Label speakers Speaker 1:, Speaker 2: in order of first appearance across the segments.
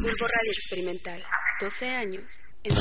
Speaker 1: Bulbo Radio Experimental. 12 años en
Speaker 2: ¿qué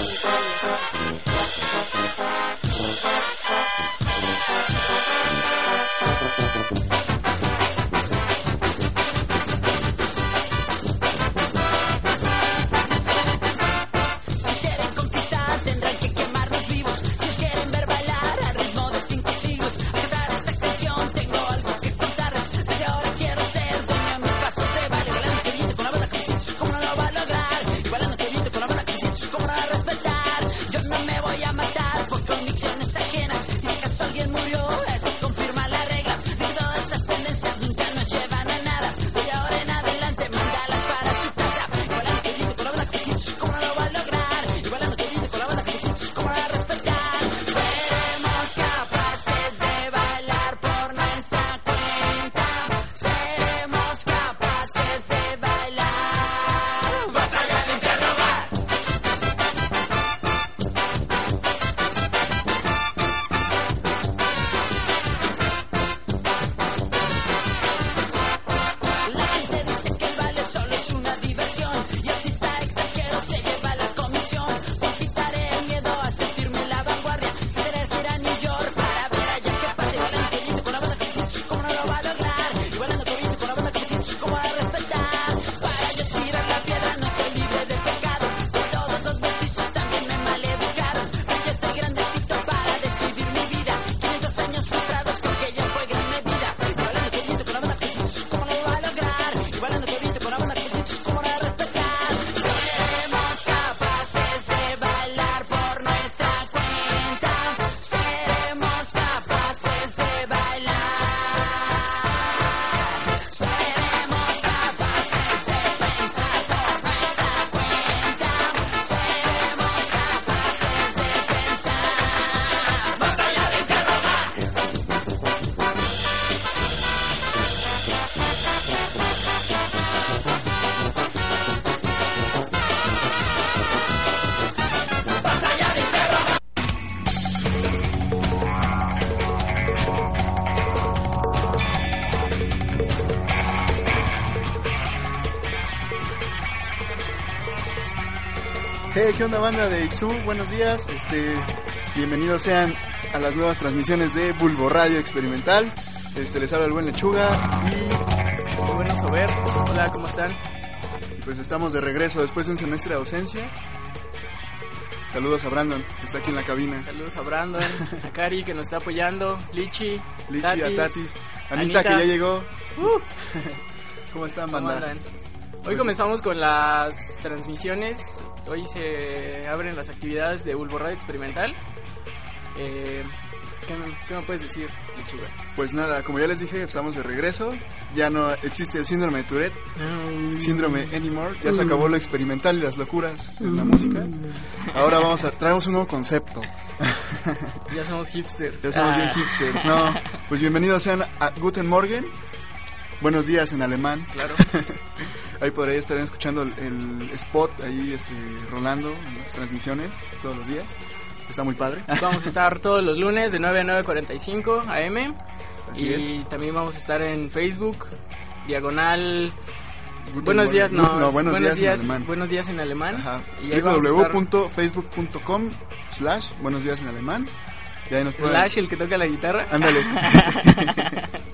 Speaker 2: onda banda de Ixu? Buenos días, este, bienvenidos sean a las nuevas transmisiones de Bulbo Radio Experimental. Este, les habla el buen Lechuga y...
Speaker 3: Muy bueno saber, hola, ¿cómo están?
Speaker 2: pues estamos de regreso después de un semestre de ausencia. Saludos a Brandon, que está aquí en la cabina.
Speaker 3: Saludos a Brandon, a Cari que nos está apoyando, Lichi,
Speaker 2: Lichi, a Tatis, Anita, que ya llegó. Uh. ¿Cómo están, banda?
Speaker 3: Hoy comenzamos con las transmisiones. Hoy se abren las actividades de Bulbo Radio Experimental. Eh, ¿qué, me, puedes decir, Lechuga?
Speaker 2: Pues nada, como ya les dije, estamos de regreso. Ya no existe el síndrome de Tourette, síndrome anymore. Ya se acabó lo experimental y las locuras de la música. Ahora vamos a traemos un nuevo concepto.
Speaker 3: Ya somos hipsters.
Speaker 2: Ya somos bien ah. hipsters. No, pues bienvenidos sean a Guten Morgen. Buenos días en alemán.
Speaker 3: Claro.
Speaker 2: ahí podría estar escuchando el, spot ahí este, rolando en las transmisiones todos los días. Está muy padre.
Speaker 3: Vamos a estar todos los lunes de 9 a 9.45 AM. y también vamos a estar en Facebook, diagonal... buenos días, no,
Speaker 2: buenos, días, en alemán.
Speaker 3: Buenos días en alemán.
Speaker 2: www.facebook.com slash buenos días en alemán.
Speaker 3: Slash el que toca la guitarra.
Speaker 2: Ándale.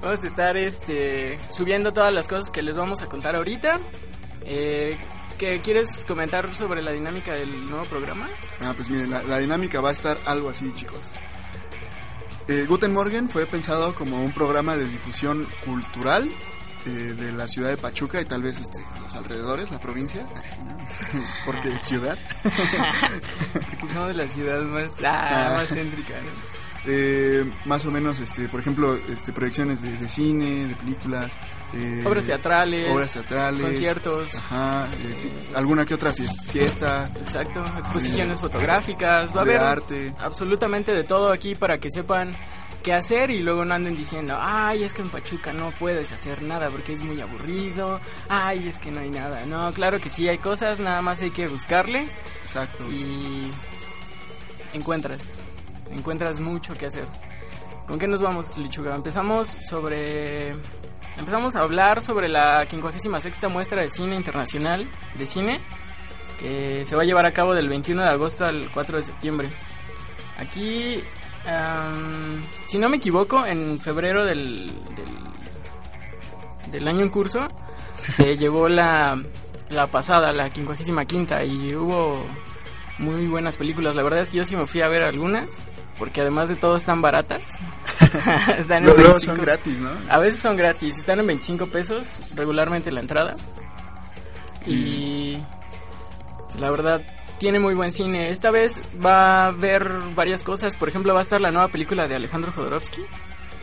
Speaker 3: Vamos a estar este, subiendo todas las cosas que les vamos a contar ahorita. Eh, ¿qué, ¿Quieres comentar sobre la dinámica del nuevo programa?
Speaker 2: Ah, pues miren, la, dinámica va a estar algo así, chicos. Eh, Guten Morgen fue pensado como un programa de difusión cultural eh, de la ciudad de Pachuca y tal vez este, los alrededores, la provincia, porque ciudad.
Speaker 3: Porque somos la ciudad más, ah, más céntrica, ¿no?
Speaker 2: Eh, más o menos, este, por ejemplo, este, proyecciones de, cine, de películas.
Speaker 3: Eh, obras teatrales.
Speaker 2: Obras teatrales.
Speaker 3: Conciertos.
Speaker 2: Ajá, eh, alguna que otra fiesta.
Speaker 3: Exacto, exposiciones fotográficas. Va a haber
Speaker 2: arte.
Speaker 3: absolutamente de todo aquí para que sepan qué hacer y luego no anden diciendo, ay, es que en Pachuca no puedes hacer nada porque es muy aburrido, ay, es que no hay nada. No, claro que sí hay cosas, nada más hay que buscarle.
Speaker 2: Exacto.
Speaker 3: Y encuentras encuentras mucho que hacer. ¿Con qué nos vamos, Lichuga? Empezamos sobre empezamos a hablar sobre la 56 muestra de cine internacional de cine que se va a llevar a cabo del 21 de agosto al 4 de septiembre. Aquí, am, si no me equivoco, en febrero del, del, del año en curso se llevó la, la pasada, la 55 y hubo muy buenas películas. La verdad es que yo sí me fui a ver algunas, porque además de todo están baratas. están en
Speaker 4: Luego
Speaker 3: 25
Speaker 4: son gratis, ¿no?
Speaker 3: a veces son gratis, están en 25 pesos regularmente la entrada. Y la verdad tiene muy buen cine. Esta vez va a haber varias cosas, por ejemplo va a estar la nueva película de Alejandro Jodorowsky.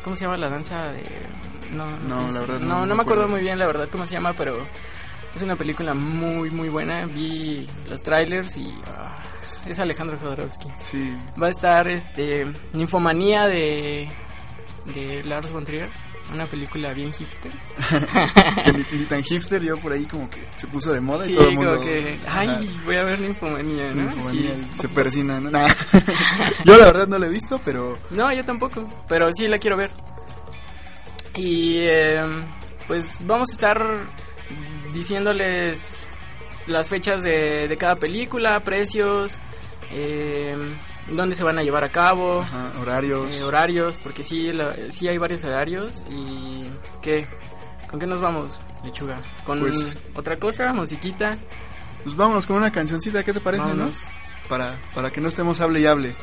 Speaker 3: ¿Cómo se llama la danza de no
Speaker 4: No, la verdad no-
Speaker 3: no,
Speaker 4: me
Speaker 3: me acuerdo
Speaker 4: acuerdo.
Speaker 3: muy bien la verdad cómo se llama, pero es una película muy muy buena. Vi los trailers y ah, es Alejandro Jodorowsky.
Speaker 4: Sí.
Speaker 3: Va a estar este Ninfomanía de de Lars von Trier, una película bien hipster.
Speaker 4: Ni, ni tan hipster, yo por ahí como que se puso de moda
Speaker 3: Sí,
Speaker 4: y todo el mundo...
Speaker 3: que
Speaker 4: Ajá,
Speaker 3: ay, voy a ver Ninfomanía, ¿no?
Speaker 4: ninfomanía
Speaker 3: Sí.
Speaker 4: se persina, ¿no? Nah. yo la verdad no la he visto, pero
Speaker 3: No, yo tampoco, pero sí la quiero ver. Y eh, pues vamos a estar diciéndoles las fechas de, de cada película, precios, eh, dónde se van a llevar a cabo,
Speaker 4: ajá, horarios.
Speaker 3: eh, horarios, porque sí, la- sí hay varios horarios. ¿Y qué? ¿Con qué nos vamos, lechuga? ¿Con
Speaker 4: Pues-
Speaker 3: otra cosa? ¿Musiquita?
Speaker 4: Pues vámonos con una cancioncita, ¿qué te parece,
Speaker 3: Vámonos.
Speaker 4: no? Para, para que no estemos hable y hable.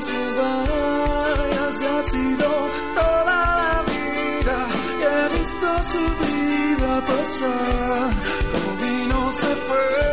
Speaker 5: Tiempo se va, y ha sido toda la vida. He visto su vida pasar, como vino se fue.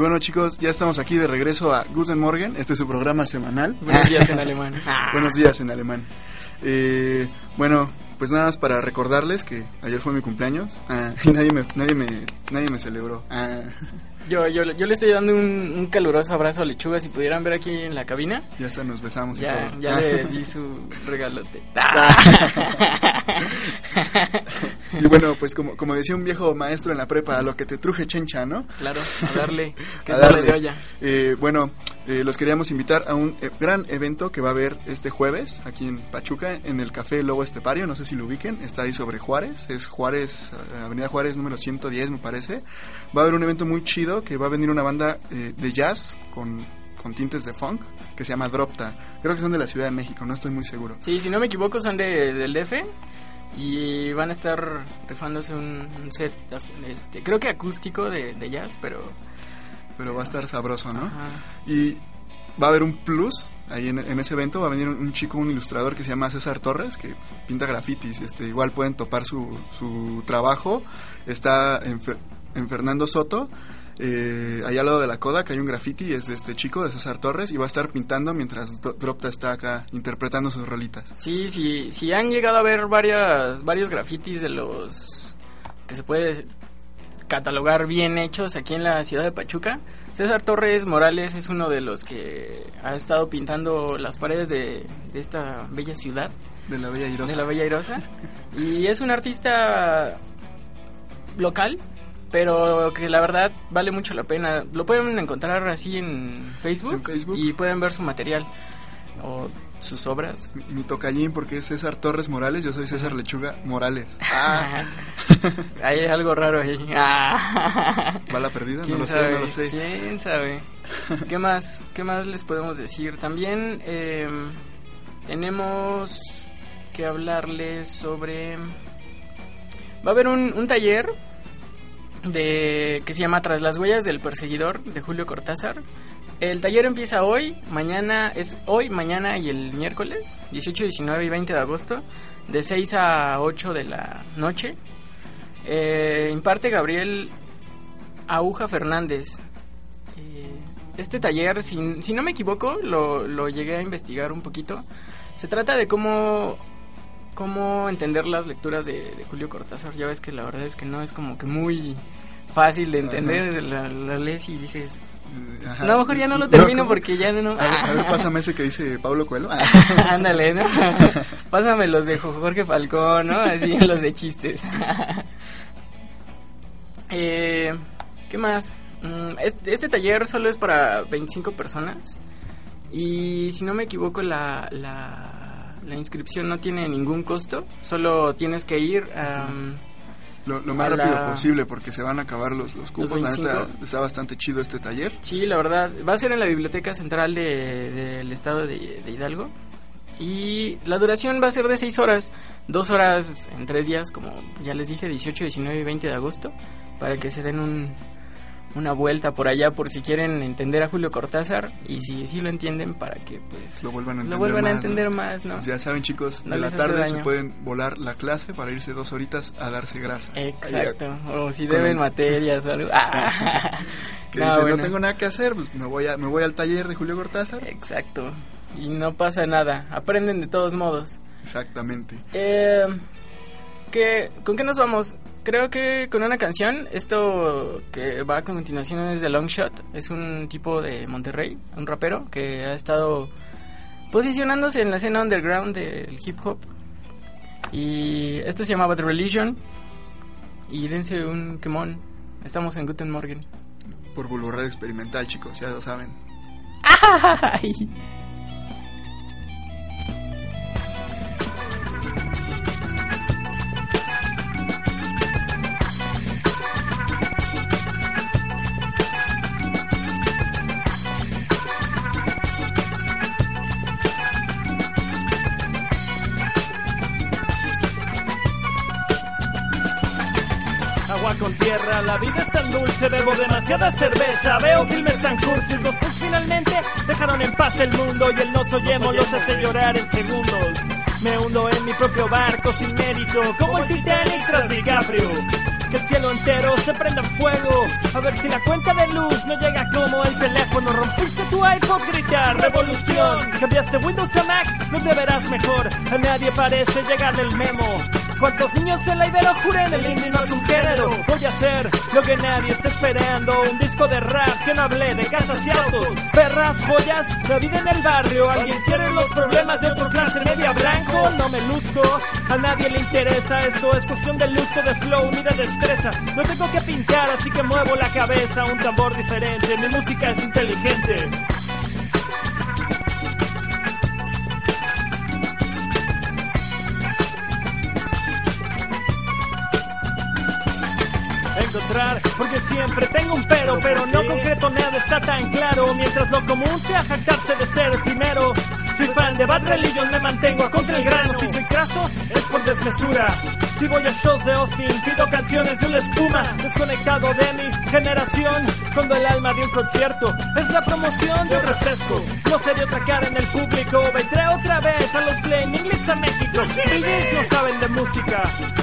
Speaker 6: Bueno chicos, ya estamos aquí de regreso a Guten Morgen, este es su programa semanal.
Speaker 3: Buenos días en alemán.
Speaker 6: Buenos días en alemán. Eh, bueno, pues nada más para recordarles que ayer fue mi cumpleaños ah, y nadie me, nadie me, nadie me celebró. Ah,
Speaker 3: Yo, yo, yo le estoy dando un, un caluroso abrazo a Lechuga. Si pudieran ver aquí en la cabina,
Speaker 6: ya hasta nos besamos y
Speaker 3: ya,
Speaker 6: todo.
Speaker 3: ya
Speaker 6: Ah.
Speaker 3: le di su regalote.
Speaker 6: Y bueno, pues como, como decía un viejo maestro en la prepa, a lo que te truje chencha, ¿no?
Speaker 3: Claro, a darle, que
Speaker 6: A
Speaker 3: darle. de olla.
Speaker 6: Eh, bueno, eh, los queríamos invitar a un eh, gran evento que va a haber este jueves aquí en Pachuca, en el Café Lobo Estepario, no sé si lo ubiquen, está ahí sobre Juárez, es Juárez, eh, Avenida Juárez número 110 me parece. Va a haber un evento muy chido que va a venir una banda eh, de jazz con, con tintes de funk que se llama Dropta. Creo que son de la Ciudad de México, no estoy muy seguro.
Speaker 3: Sí, si no me equivoco, son de, del DF y van a estar rifándose un, un set, este, creo que acústico de, de jazz, pero...
Speaker 6: Pero va a estar sabroso, ¿no?
Speaker 3: ajá.
Speaker 6: Y va a haber un plus ahí en, en ese evento. Va a venir un, un chico, un ilustrador que se llama César Torres, que pinta grafitis. Este, igual pueden topar su, su trabajo. Está en, en Fernando Soto. Eh, allá al lado de la coda que hay un graffiti es de este chico de César Torres y va a estar pintando mientras Dropta está acá interpretando sus rolitas
Speaker 3: Sí, sí, sí han llegado a ver varias, varios grafitis de los que se puede catalogar bien hechos aquí en la ciudad de Pachuca. César Torres Morales es uno de los que ha estado pintando las paredes de, de esta bella ciudad,
Speaker 6: de la Bella Irosa
Speaker 3: de la Bella Irosa. Y es un artista local, pero que la verdad vale mucho la pena. Lo pueden encontrar así en Facebook,
Speaker 6: En Facebook.
Speaker 3: y pueden ver su material o sus obras.
Speaker 6: mi, mi tocallín porque es César Torres Morales yo soy César Lechuga Morales ah,
Speaker 3: Hay algo raro ahí. Ah.
Speaker 6: ¿va la perdida? no
Speaker 3: ¿Quién
Speaker 6: lo sé, no lo sé
Speaker 3: ¿Quién sabe? ¿Qué más? ¿Qué más les podemos decir? También eh, tenemos que hablarles sobre... Va a haber un, un taller de que se llama Tras las huellas del perseguidor de Julio Cortázar. El taller empieza hoy, mañana es hoy, mañana y el miércoles, 18, 19 y 20 de agosto, de 6 a 8 de la noche. Eh, imparte Gabriel Aguja Fernández. Eh, este taller, si, si no me equivoco, lo, lo llegué a investigar un poquito. Se trata de cómo, cómo entender las lecturas de, de Julio Cortázar. Ya ves que la verdad es que no es como que muy fácil de entender. La, la lees y dices,
Speaker 6: ajá.
Speaker 3: no, mejor ya no lo termino porque ya no...
Speaker 6: A ver, a ver, pásame ese que dice Pablo Coelho.
Speaker 3: Ándale, ¿no? Pásame los de Jorge Falcón, ¿no? Así los de chistes. eh, ¿Qué más? Mm, Este, este taller solo es para 25 personas. Y si no me equivoco, la, la, la inscripción no tiene ningún costo. Solo tienes que ir am,
Speaker 6: Lo, lo más
Speaker 3: A la-
Speaker 6: rápido posible porque se van a acabar los, los cupos. La neta
Speaker 3: 25.
Speaker 6: está bastante chido este taller.
Speaker 3: Sí, la verdad. Va a ser en la Biblioteca Central de- del Estado de, de Hidalgo. Y la duración va a ser de 6 horas. Dos horas en tres días, como ya les dije, 18, 19 y 20 de agosto. Para que se den un, una vuelta por allá por si quieren entender a Julio Cortázar. Y si sí lo entienden, para que pues
Speaker 6: Lo vuelvan a entender
Speaker 3: vuelvan a
Speaker 6: más,
Speaker 3: entender
Speaker 6: ¿no?
Speaker 3: más, ¿no?
Speaker 6: Pues ya saben chicos,
Speaker 3: No
Speaker 6: de la tarde se pueden volar la clase para irse dos horitas a darse grasa.
Speaker 3: Exacto. O si deben
Speaker 6: el-
Speaker 3: materias o algo. Ah.
Speaker 6: Que
Speaker 3: No,
Speaker 6: dice,
Speaker 3: bueno.
Speaker 6: no tengo nada que hacer, pues me voy, a, me voy al taller de Julio Cortázar.
Speaker 3: Exacto. Y no pasa nada. Aprenden de todos modos.
Speaker 6: Exactamente.
Speaker 3: Eh, ¿qué- ¿Con qué nos vamos? Creo que con una canción. Esto que va a continuación es de Long Shot. Es un tipo de Monterrey, un rapero que ha estado posicionándose en la escena underground del hip hop. Y esto se llama Bad Religion. Y dense un quemón. Estamos en Guten Morgen.
Speaker 6: Por Bulbo Radio Experimental, chicos, ya lo saben.
Speaker 3: Ay.
Speaker 7: Vida es tan dulce, bebo demasiada cerveza, veo filmes tan cursis, los Pugs finalmente dejaron en paz el mundo y el nos oyemos los hace llorar en segundos. Me hundo en mi propio barco sin mérito, como el Titanic tras DiCaprio. Que el cielo entero se prenda en fuego, a ver si la cuenta de luz no llega como el teléfono. Rompiste tu iPod, gritar revolución. Cambiaste Windows a Mac, no te verás mejor. A nadie parece llegar el memo. ¿Cuántos niños en la Ibero juren el indie no es un género? Voy a hacer lo que nadie está esperando. Un disco de rap que no hable de casas y autos. Perras, joyas, la vida en el barrio. ¿Alguien quiere los problemas de otro clase media blanco? No me luzco, a nadie le interesa Esto. Es cuestión de lujo, de flow ni de destreza. No tengo que pintar así que muevo la cabeza. Un tambor diferente, mi música es inteligente porque siempre tengo un pero pero no concreto nada está tan claro mientras lo común sea jactarse de ser el primero. Soy fan de Bad Religion me mantengo a contra el grano. Si soy craso es por desmesura si voy a shows de Austin. Pido canciones de una espuma desconectado de mi generación. Cuando el alma de un concierto es la promoción de un refresco. No sé de otra cara en el público. Vendré otra vez a los Flaming Lips a México. Babies no saben de música.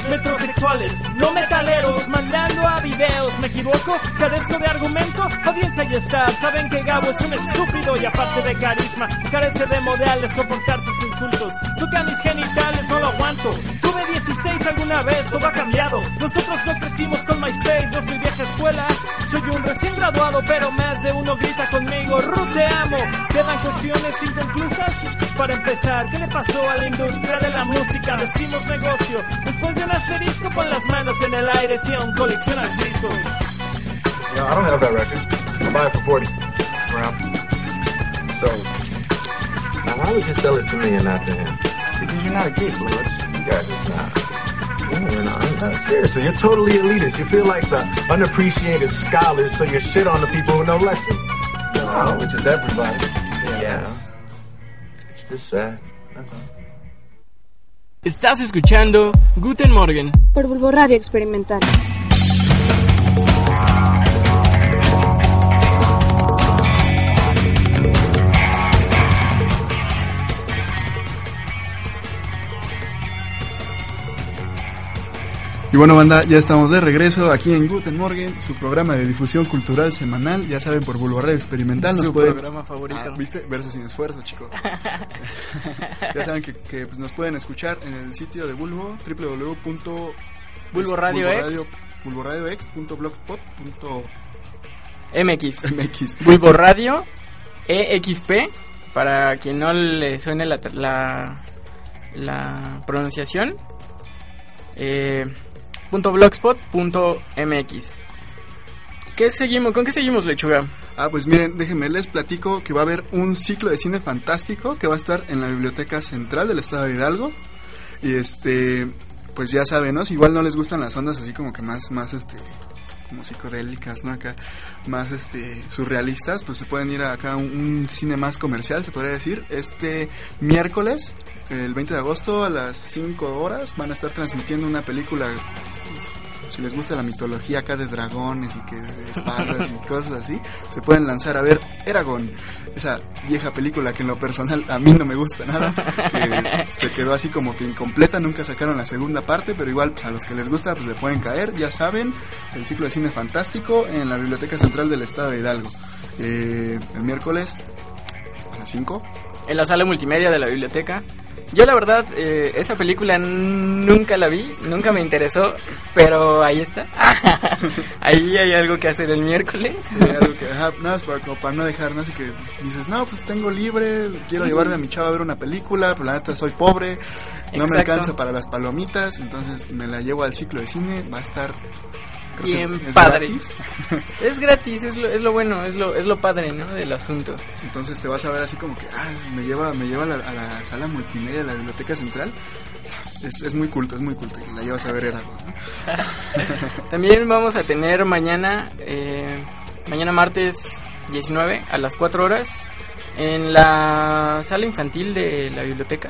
Speaker 7: Metrosexuales no metaleros mandando a videos. Me equivoco carezco de argumento. Audiencia y estar saben que Gabo es un estúpido y aparte de carisma carece de modales soportar sus insultos. Toca mis genitales no lo aguanto tuve 16 alguna vez todo ha cambiado nosotros no crecimos con MySpace no soy vieja escuela soy un recién graduado pero más de uno grita conmigo Ruth te amo quedan cuestiones inconclusas para empezar ¿qué le pasó a la industria de la música? decimos negocio después de un asterisco pon las manos en el aire si aún coleccionas discos
Speaker 8: You know, I don't have that record. I buy it for 40 around. So, now why would you sell it to me and not to him? Because you're not a geek, Lewis. You guys is not. No, you're not. I'm. Seriously, you're totally elitist. You feel like the unappreciated scholars, so you shit on the people who know less than you. No, which is everybody. Yeah. It's just sad. That's all.
Speaker 3: Estás escuchando Guten Morgen.
Speaker 9: Por Bulbo Radio Experimental.
Speaker 6: Y bueno, banda, ya estamos de regreso aquí en Guten Morgen, su programa de difusión cultural semanal. Ya saben, por Bulbo Radio Experimental nos
Speaker 3: Su
Speaker 6: pueden...
Speaker 3: programa favorito.
Speaker 6: Ah, ¿Viste? Verso sin esfuerzo, chicos. ya saben que, que, pues, nos pueden escuchar en el sitio de Bulbo, www.
Speaker 3: Bulbo Radio X. MX. Bulbo Radio EXP. Para quien no le suene la, la, la pronunciación. Eh, blogspot.mx. ¿Qué seguimos? ¿Con qué seguimos, lechuga?
Speaker 6: Ah, pues miren, déjenme les platico que va a haber un ciclo de cine fantástico que va a estar en la Biblioteca Central del Estado de Hidalgo. Y este, pues ya saben, ¿no? Igual no les gustan las ondas así como que más, más este, como psicodélicas, ¿no? Acá más este surrealistas, pues se pueden ir acá a un, un cine más comercial, se podría decir. Este miércoles, el 20 de agosto a las 5 horas van a estar transmitiendo una película pues, si les gusta la mitología acá de dragones y que de espadas y cosas así, se pueden lanzar a ver Eragon, esa vieja película que en lo personal a mí no me gusta nada, que se quedó así como que incompleta, nunca sacaron la segunda parte, pero igual pues, a los que les gusta pues le pueden caer, ya saben, el ciclo de cine fantástico en la Biblioteca Central del Estado de Hidalgo. Eh, el miércoles a las 5.
Speaker 3: En la sala multimedia de la biblioteca. Yo la verdad, eh, esa película nunca la vi, nunca me interesó, pero ahí está. ahí hay algo que hacer el miércoles.
Speaker 6: Sí, algo que, ajá, nada más para, como para no dejar. Así que dices, no, pues tengo libre, quiero llevarme a mi chava a ver una película, pero la neta soy pobre, no me alcanza para las palomitas, entonces me la llevo al ciclo de cine, va a estar...
Speaker 3: Bien
Speaker 6: es- es
Speaker 3: padre.
Speaker 6: gratis.
Speaker 3: Es gratis, es lo, es lo bueno, es lo, es lo padre, ¿no? Del asunto.
Speaker 6: Entonces te vas a ver así como que, ah, me lleva, me lleva a la, a la sala multimedia de la biblioteca central. Es, es muy culto, es muy culto. La llevas a ver era.
Speaker 3: También vamos a tener mañana, eh, mañana martes 19 a las 4 horas en la sala infantil de la biblioteca.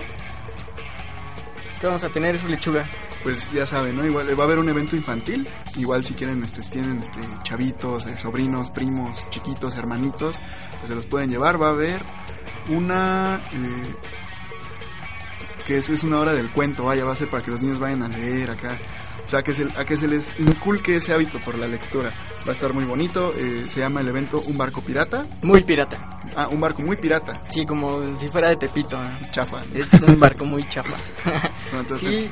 Speaker 3: ¿Qué vamos a tener, lechuga?
Speaker 6: Pues ya saben, ¿no? Igual va a haber un evento infantil. Igual si quieren, este, tienen este, chavitos, eh, sobrinos, primos, chiquitos, hermanitos, pues se los pueden llevar. Va a haber una... eh, que es, es una hora del cuento, vaya, va a ser para que los niños vayan a leer acá. O sea, que se, a que se les inculque ese hábito por la lectura. Va a estar muy bonito. eh, se llama el evento Un Barco Pirata.
Speaker 3: Muy pirata.
Speaker 6: Ah, un barco muy pirata.
Speaker 3: Sí, como si fuera de Tepito. ¿no?
Speaker 6: Es chafa.
Speaker 3: Este es un barco muy chapa.
Speaker 6: No, entonces,
Speaker 3: Sí,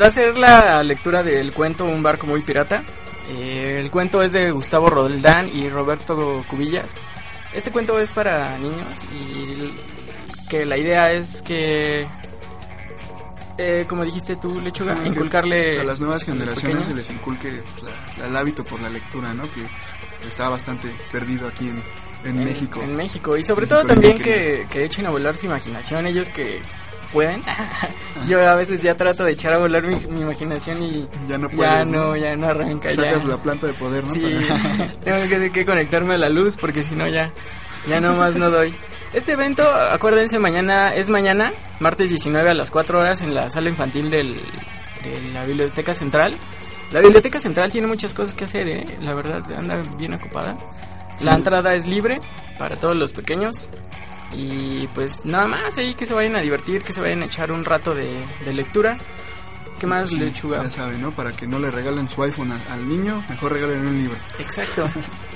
Speaker 3: va a ser la lectura del cuento Un barco muy pirata. Eh, el cuento es de Gustavo Roldán y Roberto Cubillas. Este cuento es para niños y que la idea es que, eh, como dijiste tú, Lechuga,
Speaker 6: que,
Speaker 3: inculcarle
Speaker 6: a las nuevas generaciones se les inculque la- el hábito por la lectura, ¿no? Que está bastante perdido aquí en, en México.
Speaker 3: En México. Y sobre
Speaker 6: México
Speaker 3: todo también que, que echen a volar su imaginación, ellos que pueden. Yo a veces ya trato de echar a volar mi, mi imaginación y
Speaker 6: Ya no
Speaker 3: ya
Speaker 6: puedes.
Speaker 3: no, ya no arranca.
Speaker 6: Sacas
Speaker 3: ya.
Speaker 6: la planta de poder, ¿no?
Speaker 3: Sí, tengo que, que conectarme a la luz porque si no ya, ya nomás no doy. Este evento, acuérdense, mañana es mañana, martes 19 a las 4 horas en la sala infantil del, de la Biblioteca Central. La Biblioteca Central tiene muchas cosas que hacer, ¿eh? La verdad, anda bien ocupada. La entrada es libre para todos los pequeños. Y pues nada más ahí que se vayan a divertir, que se vayan a echar un rato de, de lectura. ¿Qué más,
Speaker 6: Sí,
Speaker 3: lechuga?
Speaker 6: Ya saben, ¿no? Para que no le regalen su iPhone a- al niño, mejor regalen un libro.
Speaker 3: Exacto.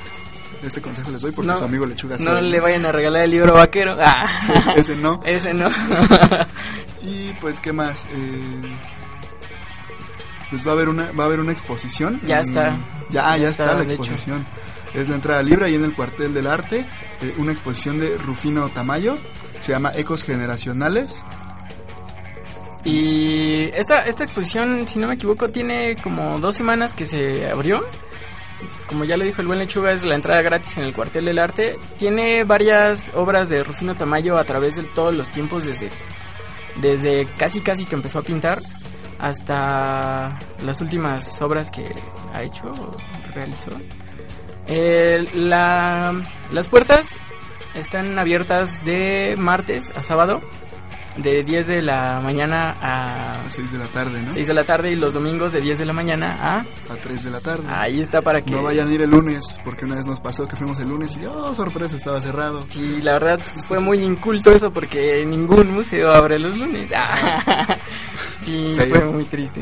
Speaker 6: Este consejo les doy porque
Speaker 3: No,
Speaker 6: su amigo lechuga
Speaker 3: No
Speaker 6: sabe,
Speaker 3: le vayan a regalar el libro vaquero. Ah.
Speaker 6: Ese, ese no.
Speaker 3: Ese no.
Speaker 6: Y pues, ¿qué más? Eh, pues va a haber una, va a haber una exposición.
Speaker 3: Ya
Speaker 6: Mm,
Speaker 3: está.
Speaker 6: Ya, ya,
Speaker 3: Ya
Speaker 6: está,
Speaker 3: está,
Speaker 6: la
Speaker 3: hecho.
Speaker 6: exposición. Es la entrada libre ahí en el cuartel del arte. eh, una exposición de Rufino Tamayo. Se llama Ecos Generacionales.
Speaker 3: y esta, esta exposición, si no me equivoco, tiene como dos semanas que se abrió. Como ya lo dijo el buen lechuga, es la entrada gratis en el cuartel del arte. Tiene varias obras de Rufino Tamayo a través de todos los tiempos, desde, desde casi casi que empezó a pintar hasta las últimas obras que ha hecho o realizó. Eh, la- las puertas están abiertas de martes a sábado, de 10 de la mañana
Speaker 6: A
Speaker 3: a
Speaker 6: 6 de la tarde, ¿no?
Speaker 3: 6 de la tarde y los domingos de 10 de la mañana a...
Speaker 6: A 3 de la tarde.
Speaker 3: Ahí está para que...
Speaker 6: No vayan a ir el lunes, porque una vez nos pasó que fuimos el lunes y, oh, sorpresa, estaba cerrado.
Speaker 3: Sí, la verdad fue muy inculto eso porque ningún museo abre los lunes. Sí, fue muy triste.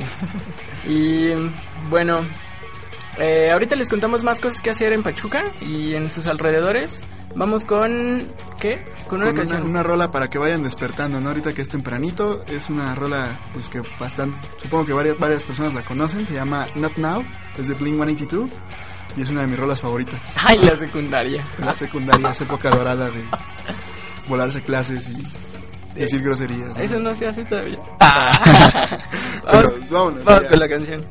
Speaker 3: Y bueno, eh, ahorita les contamos más cosas que hacer en Pachuca y en sus alrededores. Vamos con... ¿Qué? Con una
Speaker 6: Con
Speaker 3: canción.
Speaker 6: una rola para que vayan despertando, ¿no? Ahorita que es tempranito, es una rola, pues que bastante, supongo que varias, varias personas la conocen, se llama Not Now, es de Blink 182 y es una de mis rolas favoritas.
Speaker 3: Ay, la secundaria.
Speaker 6: La secundaria, esa época dorada de volarse clases y decir groserías. ¿no?
Speaker 10: Eso no se hace todavía. vamos,
Speaker 6: vámonos,
Speaker 10: vamos con la canción.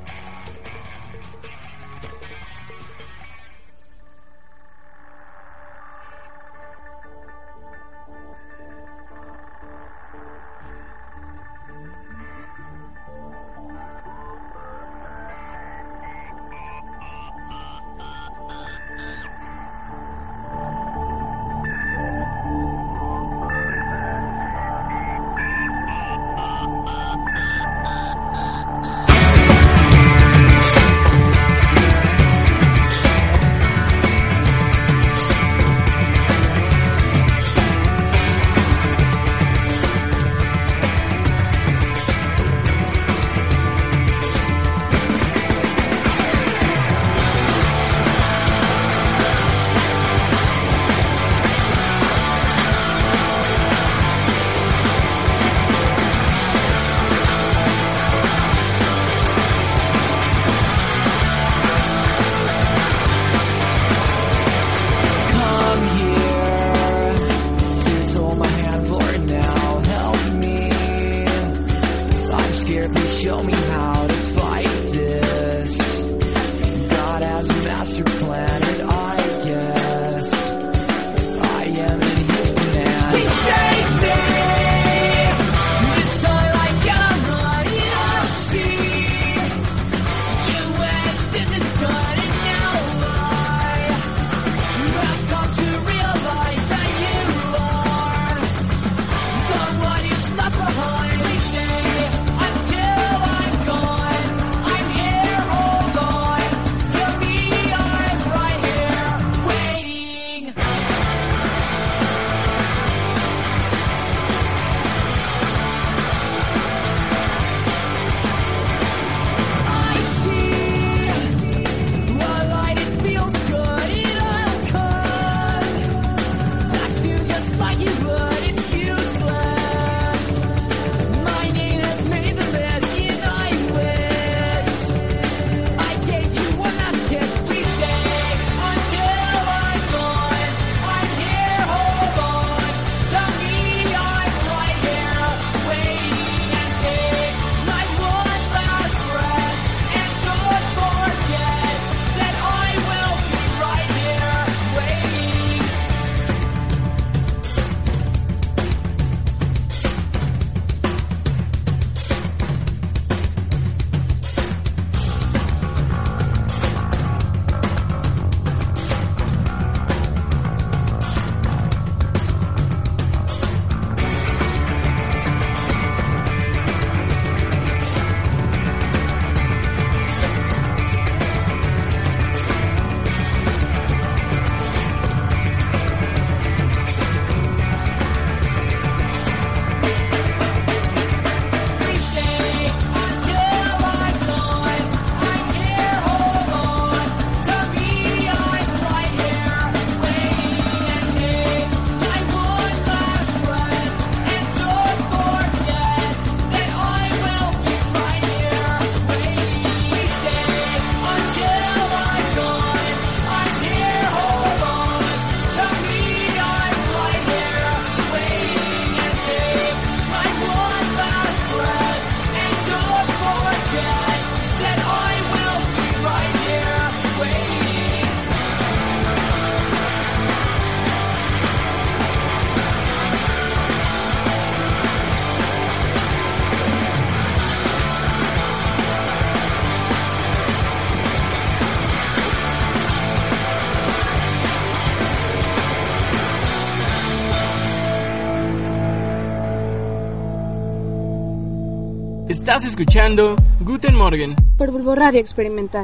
Speaker 10: Estás escuchando Guten Morgen.
Speaker 9: Por Bulbo Radio Experimental.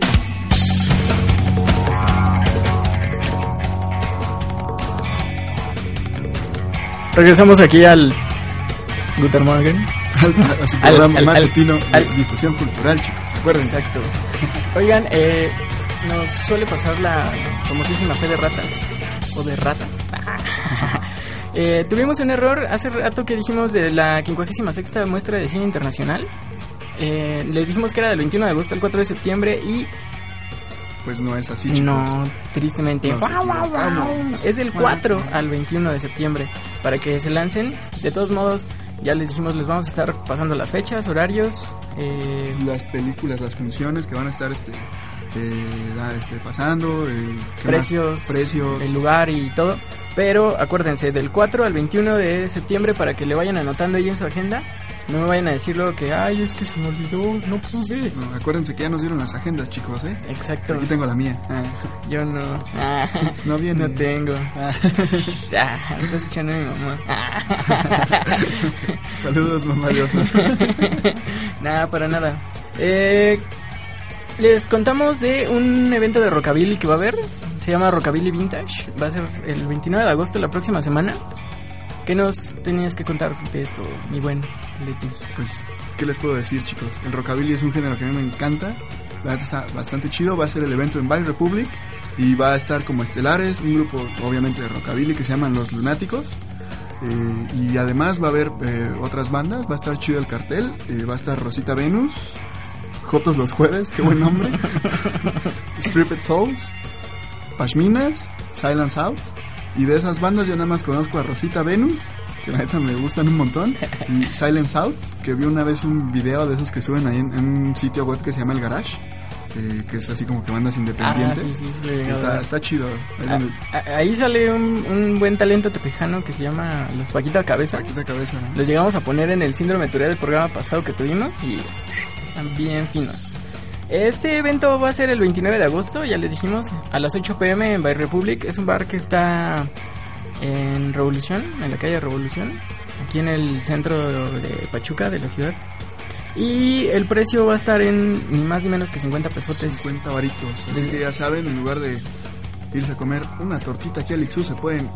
Speaker 10: Regresamos aquí al Guten Morgen.
Speaker 6: a su
Speaker 10: Al-
Speaker 6: programa
Speaker 10: al- al-
Speaker 6: matutino de
Speaker 10: al-
Speaker 6: difusión cultural, chicos. Acuérdense.
Speaker 10: Exacto. Oigan, eh, nos suele pasar la famosísima fe de ratas. O de ratas. Eh, tuvimos un error hace rato que dijimos de la 56 muestra de cine internacional. Eh, les dijimos que era del 21 de agosto al 4 de septiembre y
Speaker 6: Pues no es así, chicos.
Speaker 10: no, tristemente. Guau, guau, guau.
Speaker 6: equivocamos.
Speaker 10: Es del 4 al 21 de septiembre para que se lancen. De todos modos,
Speaker 3: Ya les dijimos, les vamos a estar pasando las fechas, horarios. Eh,
Speaker 6: Las películas, las funciones que van a estar este, da- este, pasando, eh, ¿qué
Speaker 3: precios,
Speaker 6: precios.
Speaker 3: el lugar y todo. Pero acuérdense, del 4 al 21 de septiembre para que le vayan anotando ahí en su agenda. No me vayan a decir luego que, ay, es que se me olvidó, no pude.
Speaker 6: No, acuérdense que ya nos dieron las agendas, chicos, ¿eh?
Speaker 3: Exacto,
Speaker 6: Aquí tengo la mía. Ah,
Speaker 3: yo no. Ah,
Speaker 6: no viene.
Speaker 3: no tengo.
Speaker 6: Ah,
Speaker 3: Ah, estás escuchando a mi mamá.
Speaker 6: Saludos, mamá diosa.
Speaker 3: nada, para nada. Eh, les contamos de un evento de Rockabilly que va a haber. Se llama Rockabilly Vintage. Va a ser el 29 de agosto, la próxima semana. ¿Qué nos tenías que contar de esto, mi buen Letus?
Speaker 6: Pues, ¿qué les puedo decir, chicos? El rockabilly es un género que a mí me encanta. La neta está bastante chido. Va a ser el evento en Bike Republic. Y va a estar como estelares, un grupo obviamente de rockabilly que se llaman Los Lunáticos. Eh, y además va a haber eh, otras bandas. Va a estar chido el cartel. eh, va a estar Rosita Venus. Jotos los jueves, qué buen nombre. Stripped Souls. Pashminas. Silence Out. Y de esas bandas yo nada más conozco a Rosita Venus, que la neta me gustan un montón, y Silence Out, que vi una vez un video de esos que suben ahí en, en un sitio web que se llama El Garage, eh, que es así como que bandas
Speaker 3: Ah,
Speaker 6: independientes.
Speaker 3: sí, sí, sí, a
Speaker 6: está, está chido. Ahí
Speaker 3: Ah,
Speaker 6: donde-
Speaker 3: ah, Ahí sale un, un buen talento tepejano que se llama Los Paquita Cabeza.
Speaker 6: Paquita cabeza. ¿no?
Speaker 3: Los llegamos a poner en el síndrome Tourette del programa pasado que tuvimos y están bien finos. Este evento va a ser el 29 de agosto, ya les dijimos, a las 8 pm en By Republic. Es un bar que está en Revolución, en la calle Revolución, aquí en el centro de Pachuca, de la ciudad. Y el precio va a estar en ni más ni menos que 50 pesotes.
Speaker 6: 50 varitos. Así
Speaker 3: Sí.
Speaker 6: que ya saben, en lugar de irse a comer una tortita aquí al Ixú, se pueden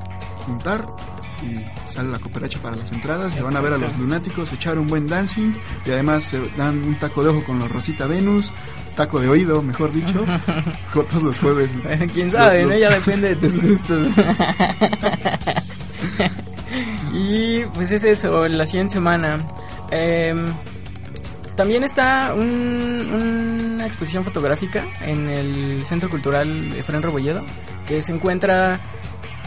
Speaker 6: juntar y sale la cooperacha para las entradas. Se van a ver a los lunáticos, echar un buen dancing y además se dan un taco de ojo con los Rosita Venus, taco de oído, mejor dicho, jotos los jueves.
Speaker 3: Quién sabe,
Speaker 6: Los-
Speaker 3: ¿no?
Speaker 6: los-
Speaker 3: Ya depende de tus gustos. y pues es eso, la siguiente semana. Em, también está un- una exposición fotográfica en el Centro Cultural Efraín Rebolledo, que se encuentra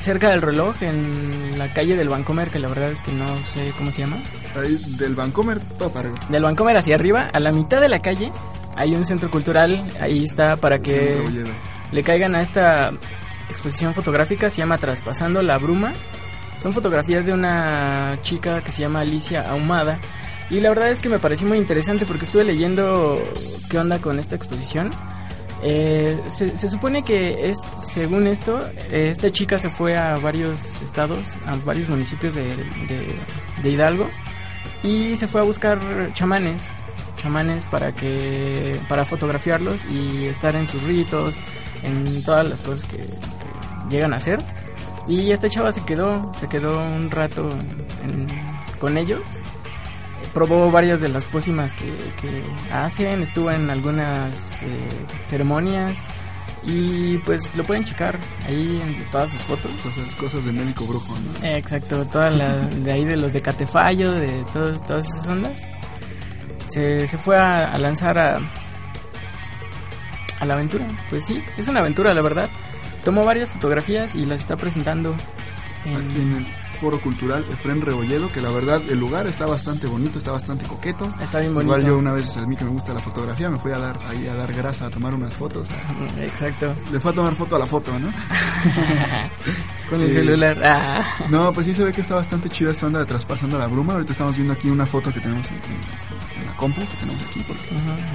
Speaker 3: cerca del reloj, en la calle del Bancomer, que la verdad es que no sé cómo se llama.
Speaker 6: Ahí del Vancomer, todo para arriba.
Speaker 3: Del Bancomer hacia arriba, a la mitad de la calle, hay un centro cultural, ahí está para que le caigan a esta exposición fotográfica, se llama Traspasando la Bruma. Son fotografías de una chica que se llama Alicia Ahumada. Y la verdad es que me pareció muy interesante porque estuve leyendo qué onda con esta exposición. Eh, se, supone que es, según esto, esta chica se fue a varios estados, a varios municipios de, de- Hidalgo y se fue a buscar chamanes, chamanes para que para fotografiarlos y estar en sus ritos, en todas las cosas que, llegan a hacer. Y esta chava se quedó, se quedó un rato con ellos. Probó varias de las pócimas que, que hacen, estuvo en algunas eh, ceremonias y pues lo pueden checar ahí en todas sus fotos.
Speaker 6: Cosas, cosas de médico brujo, ¿no?
Speaker 3: Eh, Exacto, todas las de ahí de los de Catefallo, de todo- todas esas ondas. Se, se fue a, a lanzar a, a la aventura. Pues sí, es una aventura, la verdad. Tomó varias fotografías y las está presentando en-
Speaker 6: Foro Cultural Efren Rebolledo, que la verdad el lugar está bastante bonito, está bastante coqueto.
Speaker 3: Está bien bonito.
Speaker 6: Igual yo una vez, a mí que me gusta la fotografía, me fui a dar ahí a dar grasa, a tomar unas fotos.
Speaker 3: Exacto.
Speaker 6: Le fue a tomar foto a la foto, ¿no?
Speaker 3: Con el
Speaker 6: Sí.
Speaker 3: celular. Ah.
Speaker 6: No, pues sí se ve que está bastante chida esta onda de traspasando la bruma. Ahorita estamos viendo aquí una foto que tenemos en, en- en la compu, que tenemos aquí. Porque,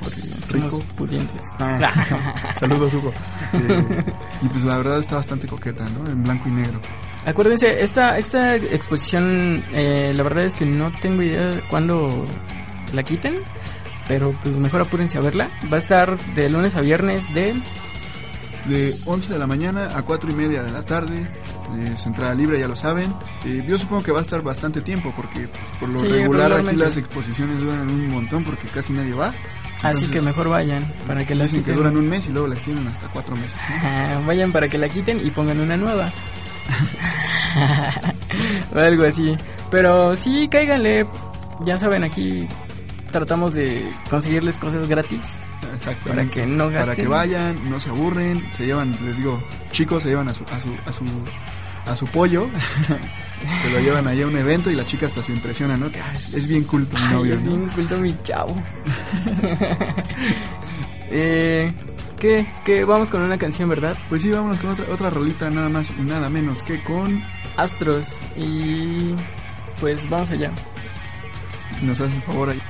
Speaker 6: porque rico.
Speaker 3: pudientes.
Speaker 6: Ah, saludos, Hugo. Eh, y pues la verdad está bastante coqueta, ¿no? En blanco y negro.
Speaker 3: Acuérdense, esta, esta exposición, eh, la verdad es que no tengo idea de cuándo la quiten, pero pues mejor apúrense a verla. Va a estar de lunes a viernes de...
Speaker 6: De 11 de la mañana a 4 y media de la tarde. eh, es entrada libre, ya lo saben. Eh, yo supongo que va a estar bastante tiempo porque pues, por lo
Speaker 3: Sí,
Speaker 6: regular aquí las exposiciones duran un montón porque casi nadie va.
Speaker 3: Así que mejor vayan para que la
Speaker 6: Dicen que
Speaker 3: quiten.
Speaker 6: duran un mes y luego la extienden hasta 4 meses.
Speaker 3: Vayan para que la quiten y pongan una nueva. o algo así. Pero sí, cáiganle. Ya saben, aquí tratamos de conseguirles cosas gratis.
Speaker 6: Exacto.
Speaker 3: Para que no
Speaker 6: Para
Speaker 3: gasten.
Speaker 6: que vayan, no se aburren, se llevan, les digo, chicos se llevan a su, a su, a su, a su pollo
Speaker 4: Se lo llevan ahí a un evento y la chica hasta se impresiona, ¿no? Que "Ay, es bien culto mi
Speaker 3: Ay,
Speaker 4: novio,
Speaker 3: es
Speaker 4: ¿no?
Speaker 3: bien culto mi chavo. eh, ¿qué? ¿Qué? Vamos con una canción, ¿verdad?
Speaker 4: Pues sí, vámonos con otra, otra rolita nada más y nada menos que con...
Speaker 3: Astros. Y pues vamos allá.
Speaker 4: Nos haces el favor ahí.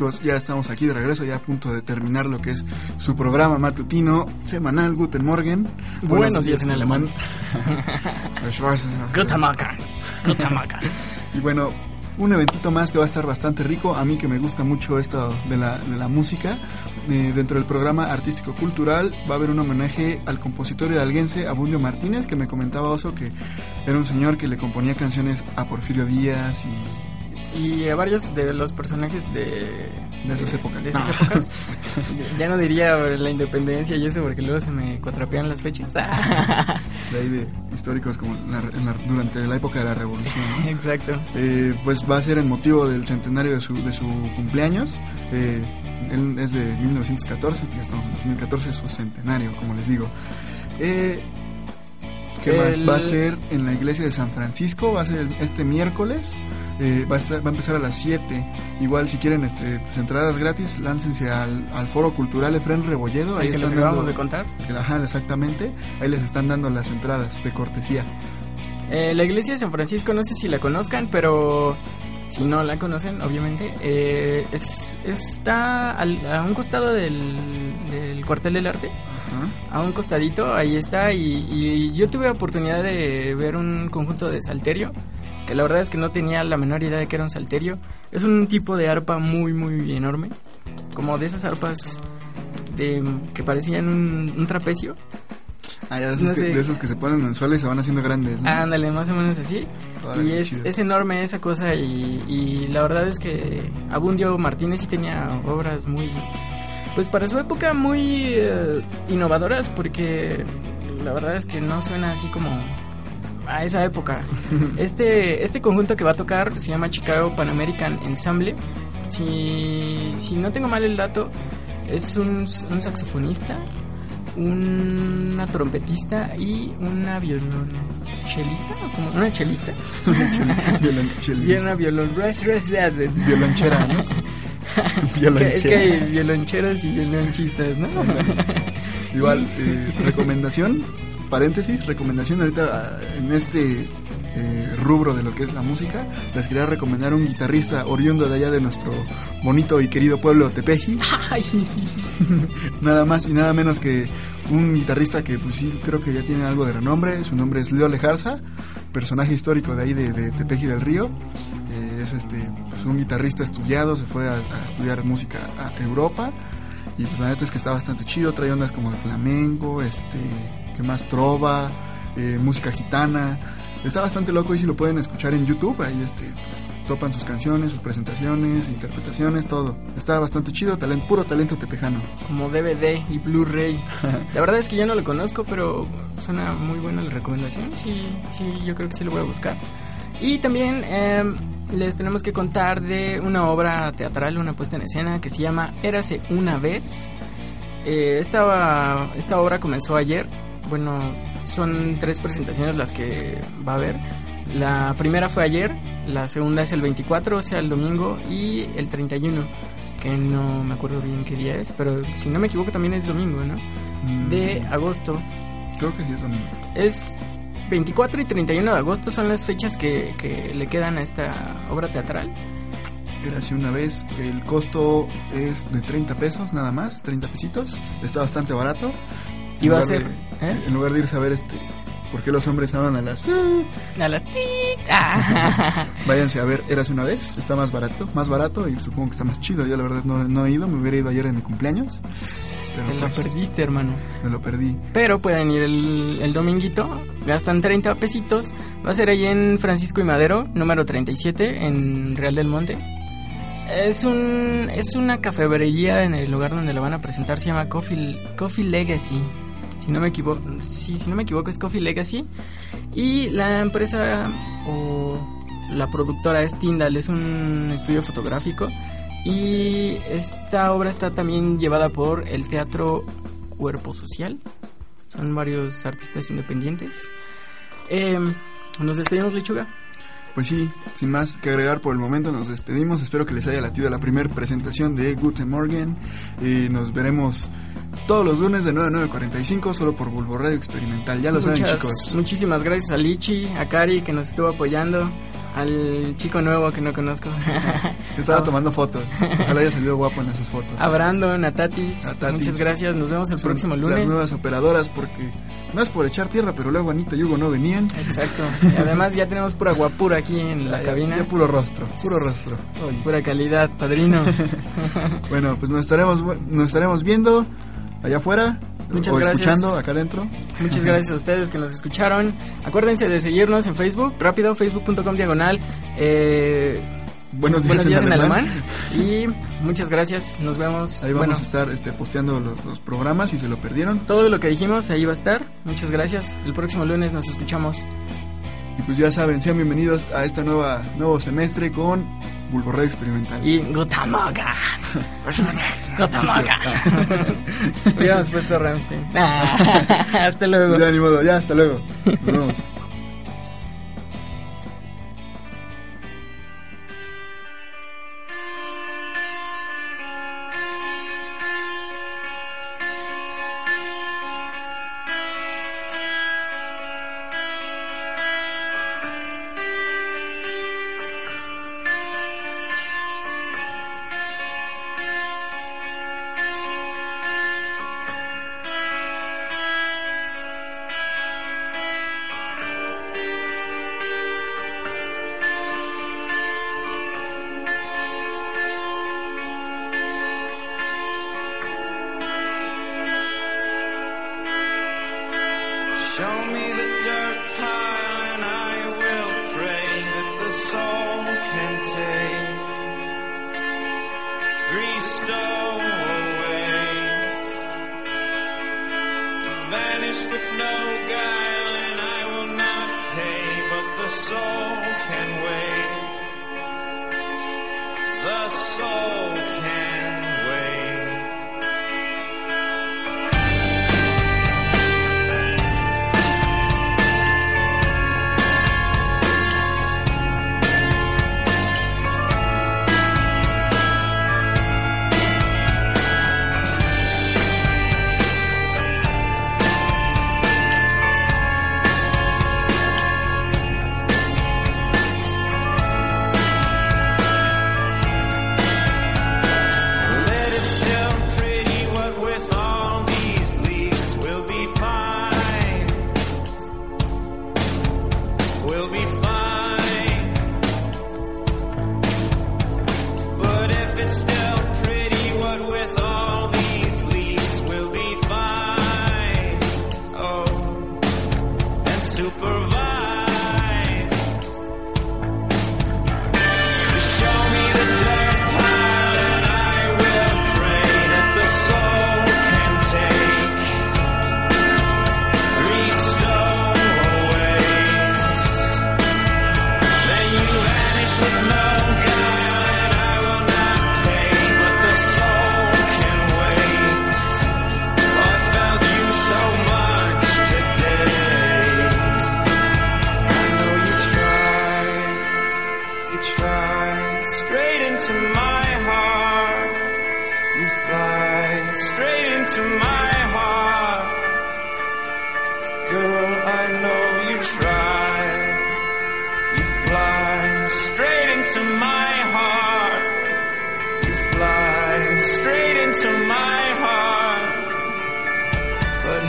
Speaker 6: Chicos, ya estamos aquí de regreso, ya a punto de terminar lo que es su programa matutino semanal Guten Morgen.
Speaker 3: Buenos días en alemán.
Speaker 6: Guten
Speaker 3: Guten Morgen. Guten Morgen.
Speaker 6: Y bueno, un eventito más que va a estar bastante rico. A mí que me gusta mucho esto de la, de la música. Eh, dentro del programa artístico cultural va a haber un homenaje al compositor hidalguense Abundio Martínez, que me comentaba Oso que era un señor que le componía canciones a Porfirio Díaz y
Speaker 3: Y a varios de los personajes de...
Speaker 6: De esas épocas.
Speaker 3: De esas
Speaker 6: No.
Speaker 3: épocas. ya no diría la independencia y eso porque luego se me cuatrapean las fechas.
Speaker 6: de ahí de históricos como la- la- durante la época de la revolución. ¿no?
Speaker 3: Exacto.
Speaker 6: Eh, pues va a ser en motivo del centenario de su, de su cumpleaños. Eh, él es de 1914, ya estamos en 2014, es su centenario, como les digo. Eh, ¿Qué más? Va a ser en la iglesia de San Francisco, va a ser el- este miércoles, eh, va, a estar- va a empezar a las 7. Igual si quieren este, pues, entradas gratis, láncense al, al Foro Cultural Efren Rebolledo.
Speaker 3: Ahí que les
Speaker 6: están
Speaker 3: acabamos
Speaker 6: dando-
Speaker 3: de contar.
Speaker 6: Ajá, exactamente. Ahí les están dando las entradas de cortesía.
Speaker 3: Eh, la iglesia de San Francisco, no sé si la conozcan, pero si no la conocen, obviamente, eh, es, está al- a un costado del, del cuartel del arte, A un costadito, ahí está, y, y yo tuve oportunidad de ver un conjunto de salterio, que la verdad es que no tenía la menor idea de que era un salterio. Es un tipo de arpa muy, muy enorme, como de esas arpas de, que parecían un, un trapecio.
Speaker 6: Ah, ya de esos,
Speaker 3: No
Speaker 6: que, de esos que se ponen en el suelo y se van haciendo grandes, ¿no?
Speaker 3: Ándale, más o menos así. Y es, es enorme esa cosa y, y la verdad es que Abundio Martínez sí tenía obras muy, pues para su época muy eh, innovadoras porque la verdad es que no suena así como a esa época. Este, este conjunto que va a tocar se llama Chicago Pan American Ensemble. Si, si no tengo mal el dato, es un, un saxofonista, una trompetista y una violonchelista, o como una chelista.
Speaker 6: Violonchel-
Speaker 3: Y una violon...
Speaker 6: Violonchera, ¿no?
Speaker 3: Es que, es que
Speaker 6: Violonchera.
Speaker 3: hay violoncheros y violonchistas, ¿no?
Speaker 6: Igual, eh, recomendación, paréntesis, recomendación ahorita ah, en este eh, rubro de lo que es la música, les quería recomendar un guitarrista oriundo de allá de nuestro bonito y querido pueblo Tepeji,
Speaker 3: Ay,
Speaker 6: nada más y nada menos que un guitarrista que pues sí creo que ya tiene algo de renombre, su nombre es Leo Lejarza, personaje histórico de ahí de, de Tepeji del Río, es este pues un guitarrista estudiado, se fue a, a estudiar música a Europa y pues la neta es que está bastante chido, trae ondas como de flamenco, este, que más trova, eh, música gitana, está bastante loco y si lo pueden escuchar en YouTube, ahí este, pues, topan sus canciones, sus presentaciones, interpretaciones, todo, está bastante chido, talento, puro talento tepejano.
Speaker 3: como DVD y Blu-ray. La verdad es que yo no lo conozco, pero suena muy buena la recomendación. Sí, sí, yo creo que sí lo voy a buscar. Y también eh, les tenemos que contar de una obra teatral, una puesta en escena que se llama Érase una vez. Eh, esta, esta obra comenzó ayer. Bueno, son tres presentaciones las que va a haber. La primera fue ayer, la segunda es el 24, o sea, el domingo, y el 31, que no me acuerdo bien qué día es, pero si no me equivoco también es domingo, ¿no?
Speaker 6: Mm,
Speaker 3: De agosto.
Speaker 6: Creo que sí es domingo.
Speaker 3: Es 24 y 31 de agosto son las fechas que, que le quedan a esta obra teatral.
Speaker 6: Era así una vez, el costo es de 30 pesos nada más, 30 pesitos, está bastante barato.
Speaker 3: Y va a ser,
Speaker 6: de-
Speaker 3: ¿eh?
Speaker 6: En lugar de irse a ver este, ¿por qué los hombres hablan a las...
Speaker 3: A las. Ah.
Speaker 6: Váyanse a ver Eras una vez, está más barato, más barato y supongo que está más chido. Yo la verdad no, no he ido, me hubiera ido ayer en mi cumpleaños,
Speaker 3: Te la
Speaker 6: pues-
Speaker 3: perdiste, hermano.
Speaker 6: me lo perdí.
Speaker 3: Pero pueden ir el, el dominguito, gastan 30 pesitos. Va a ser ahí en Francisco y Madero, número 37, en Real del Monte. Es un es una cafebrería en el lugar donde lo van a presentar, se llama Coffee, Coffee Legacy. Si no me equivoco, sí, si no me equivoco es Coffee Legacy. Y la empresa o la productora es Tyndall, es un estudio fotográfico. Y esta obra está también llevada por el Teatro Cuerpo Social. Son varios artistas independientes. Eh, Nos despedimos, Lechuga.
Speaker 6: Pues sí, sin más que agregar por el momento, nos despedimos. Espero que les haya latido la primera presentación de Guten Morgen. Y nos veremos todos los lunes de 9 a 9.45 solo por Bulbo Radio Experimental. Ya lo saben,
Speaker 3: Muchas-
Speaker 6: chicos.
Speaker 3: Muchísimas gracias a Lichi, a Cari que nos estuvo apoyando. al chico nuevo que no conozco.
Speaker 11: Estaba
Speaker 3: Ah,
Speaker 11: tomando fotos. Ojalá haya salido guapo en esas fotos.
Speaker 3: A Brandon, a Tatis,
Speaker 11: A Tatis.
Speaker 3: muchas gracias. Nos vemos el
Speaker 11: Son
Speaker 3: próximo lunes.
Speaker 11: Las nuevas operadoras, porque no es por echar tierra, pero luego Anita y Hugo no venían.
Speaker 3: Exacto. Y además ya tenemos pura guapura aquí en la cabina.
Speaker 11: Ya puro rostro, puro rostro. Oye.
Speaker 3: Pura calidad, padrino.
Speaker 11: Bueno, pues nos estaremos, nos estaremos viendo allá afuera.
Speaker 3: Muchas
Speaker 11: o
Speaker 3: gracias.
Speaker 11: escuchando acá adentro.
Speaker 3: Muchas gracias a ustedes que nos escucharon. Acuérdense de seguirnos en Facebook, rápido, facebook.com diagonal. Eh,
Speaker 11: Buenos días,
Speaker 3: buenos días
Speaker 11: en,
Speaker 3: en
Speaker 11: alemán.
Speaker 3: alemán. Y muchas gracias. Nos vemos.
Speaker 11: Ahí vamos
Speaker 3: bueno,
Speaker 11: a estar este, posteando los, los programas si se lo perdieron.
Speaker 3: todo lo que dijimos ahí va a estar. Muchas gracias. El próximo lunes nos escuchamos.
Speaker 11: Y pues ya saben, sean bienvenidos a este nueva, nuevo semestre con Bulborreo Experimental.
Speaker 3: Y Gotamaga. Gotamaga. Hubiéramos puesto Ramstein. Hasta luego.
Speaker 11: Ya, ni modo, ya, hasta luego. Nos vemos.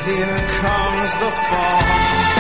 Speaker 12: Here comes the fall.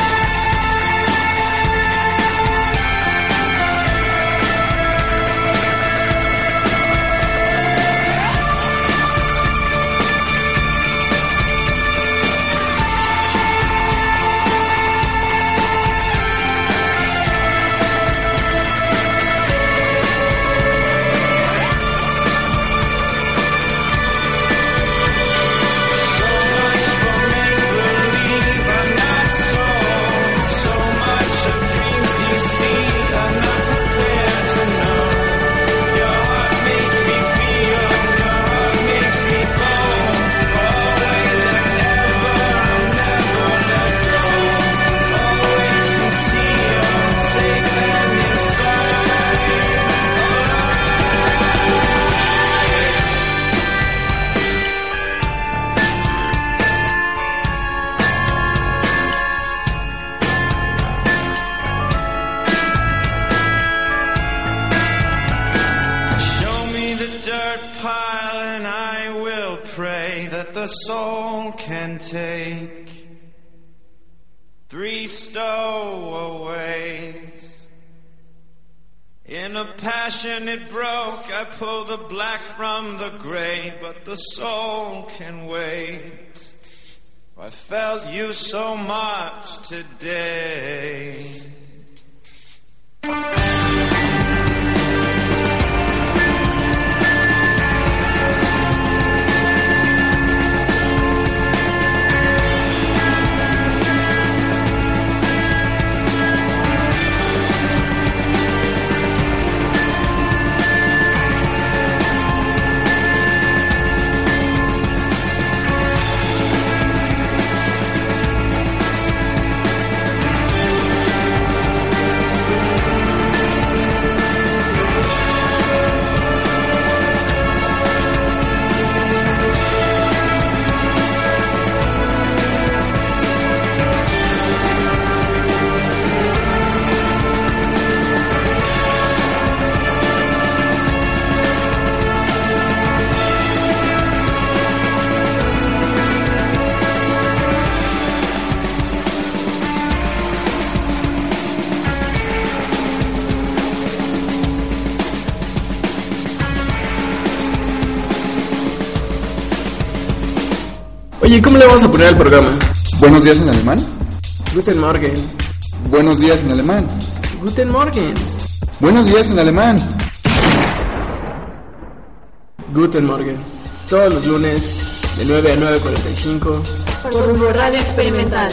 Speaker 11: Passion it broke, I pulled the black from the gray, but the soul can wait. I felt you so much today.
Speaker 3: Oye, ¿cómo le vamos a poner al programa?
Speaker 6: Buenos días en alemán.
Speaker 3: Guten Morgen.
Speaker 6: Buenos días en alemán.
Speaker 3: Guten Morgen.
Speaker 6: Buenos días en alemán.
Speaker 3: Guten Morgen. Todos los lunes de 9 a 9.45.
Speaker 9: Por rumbo radio experimental.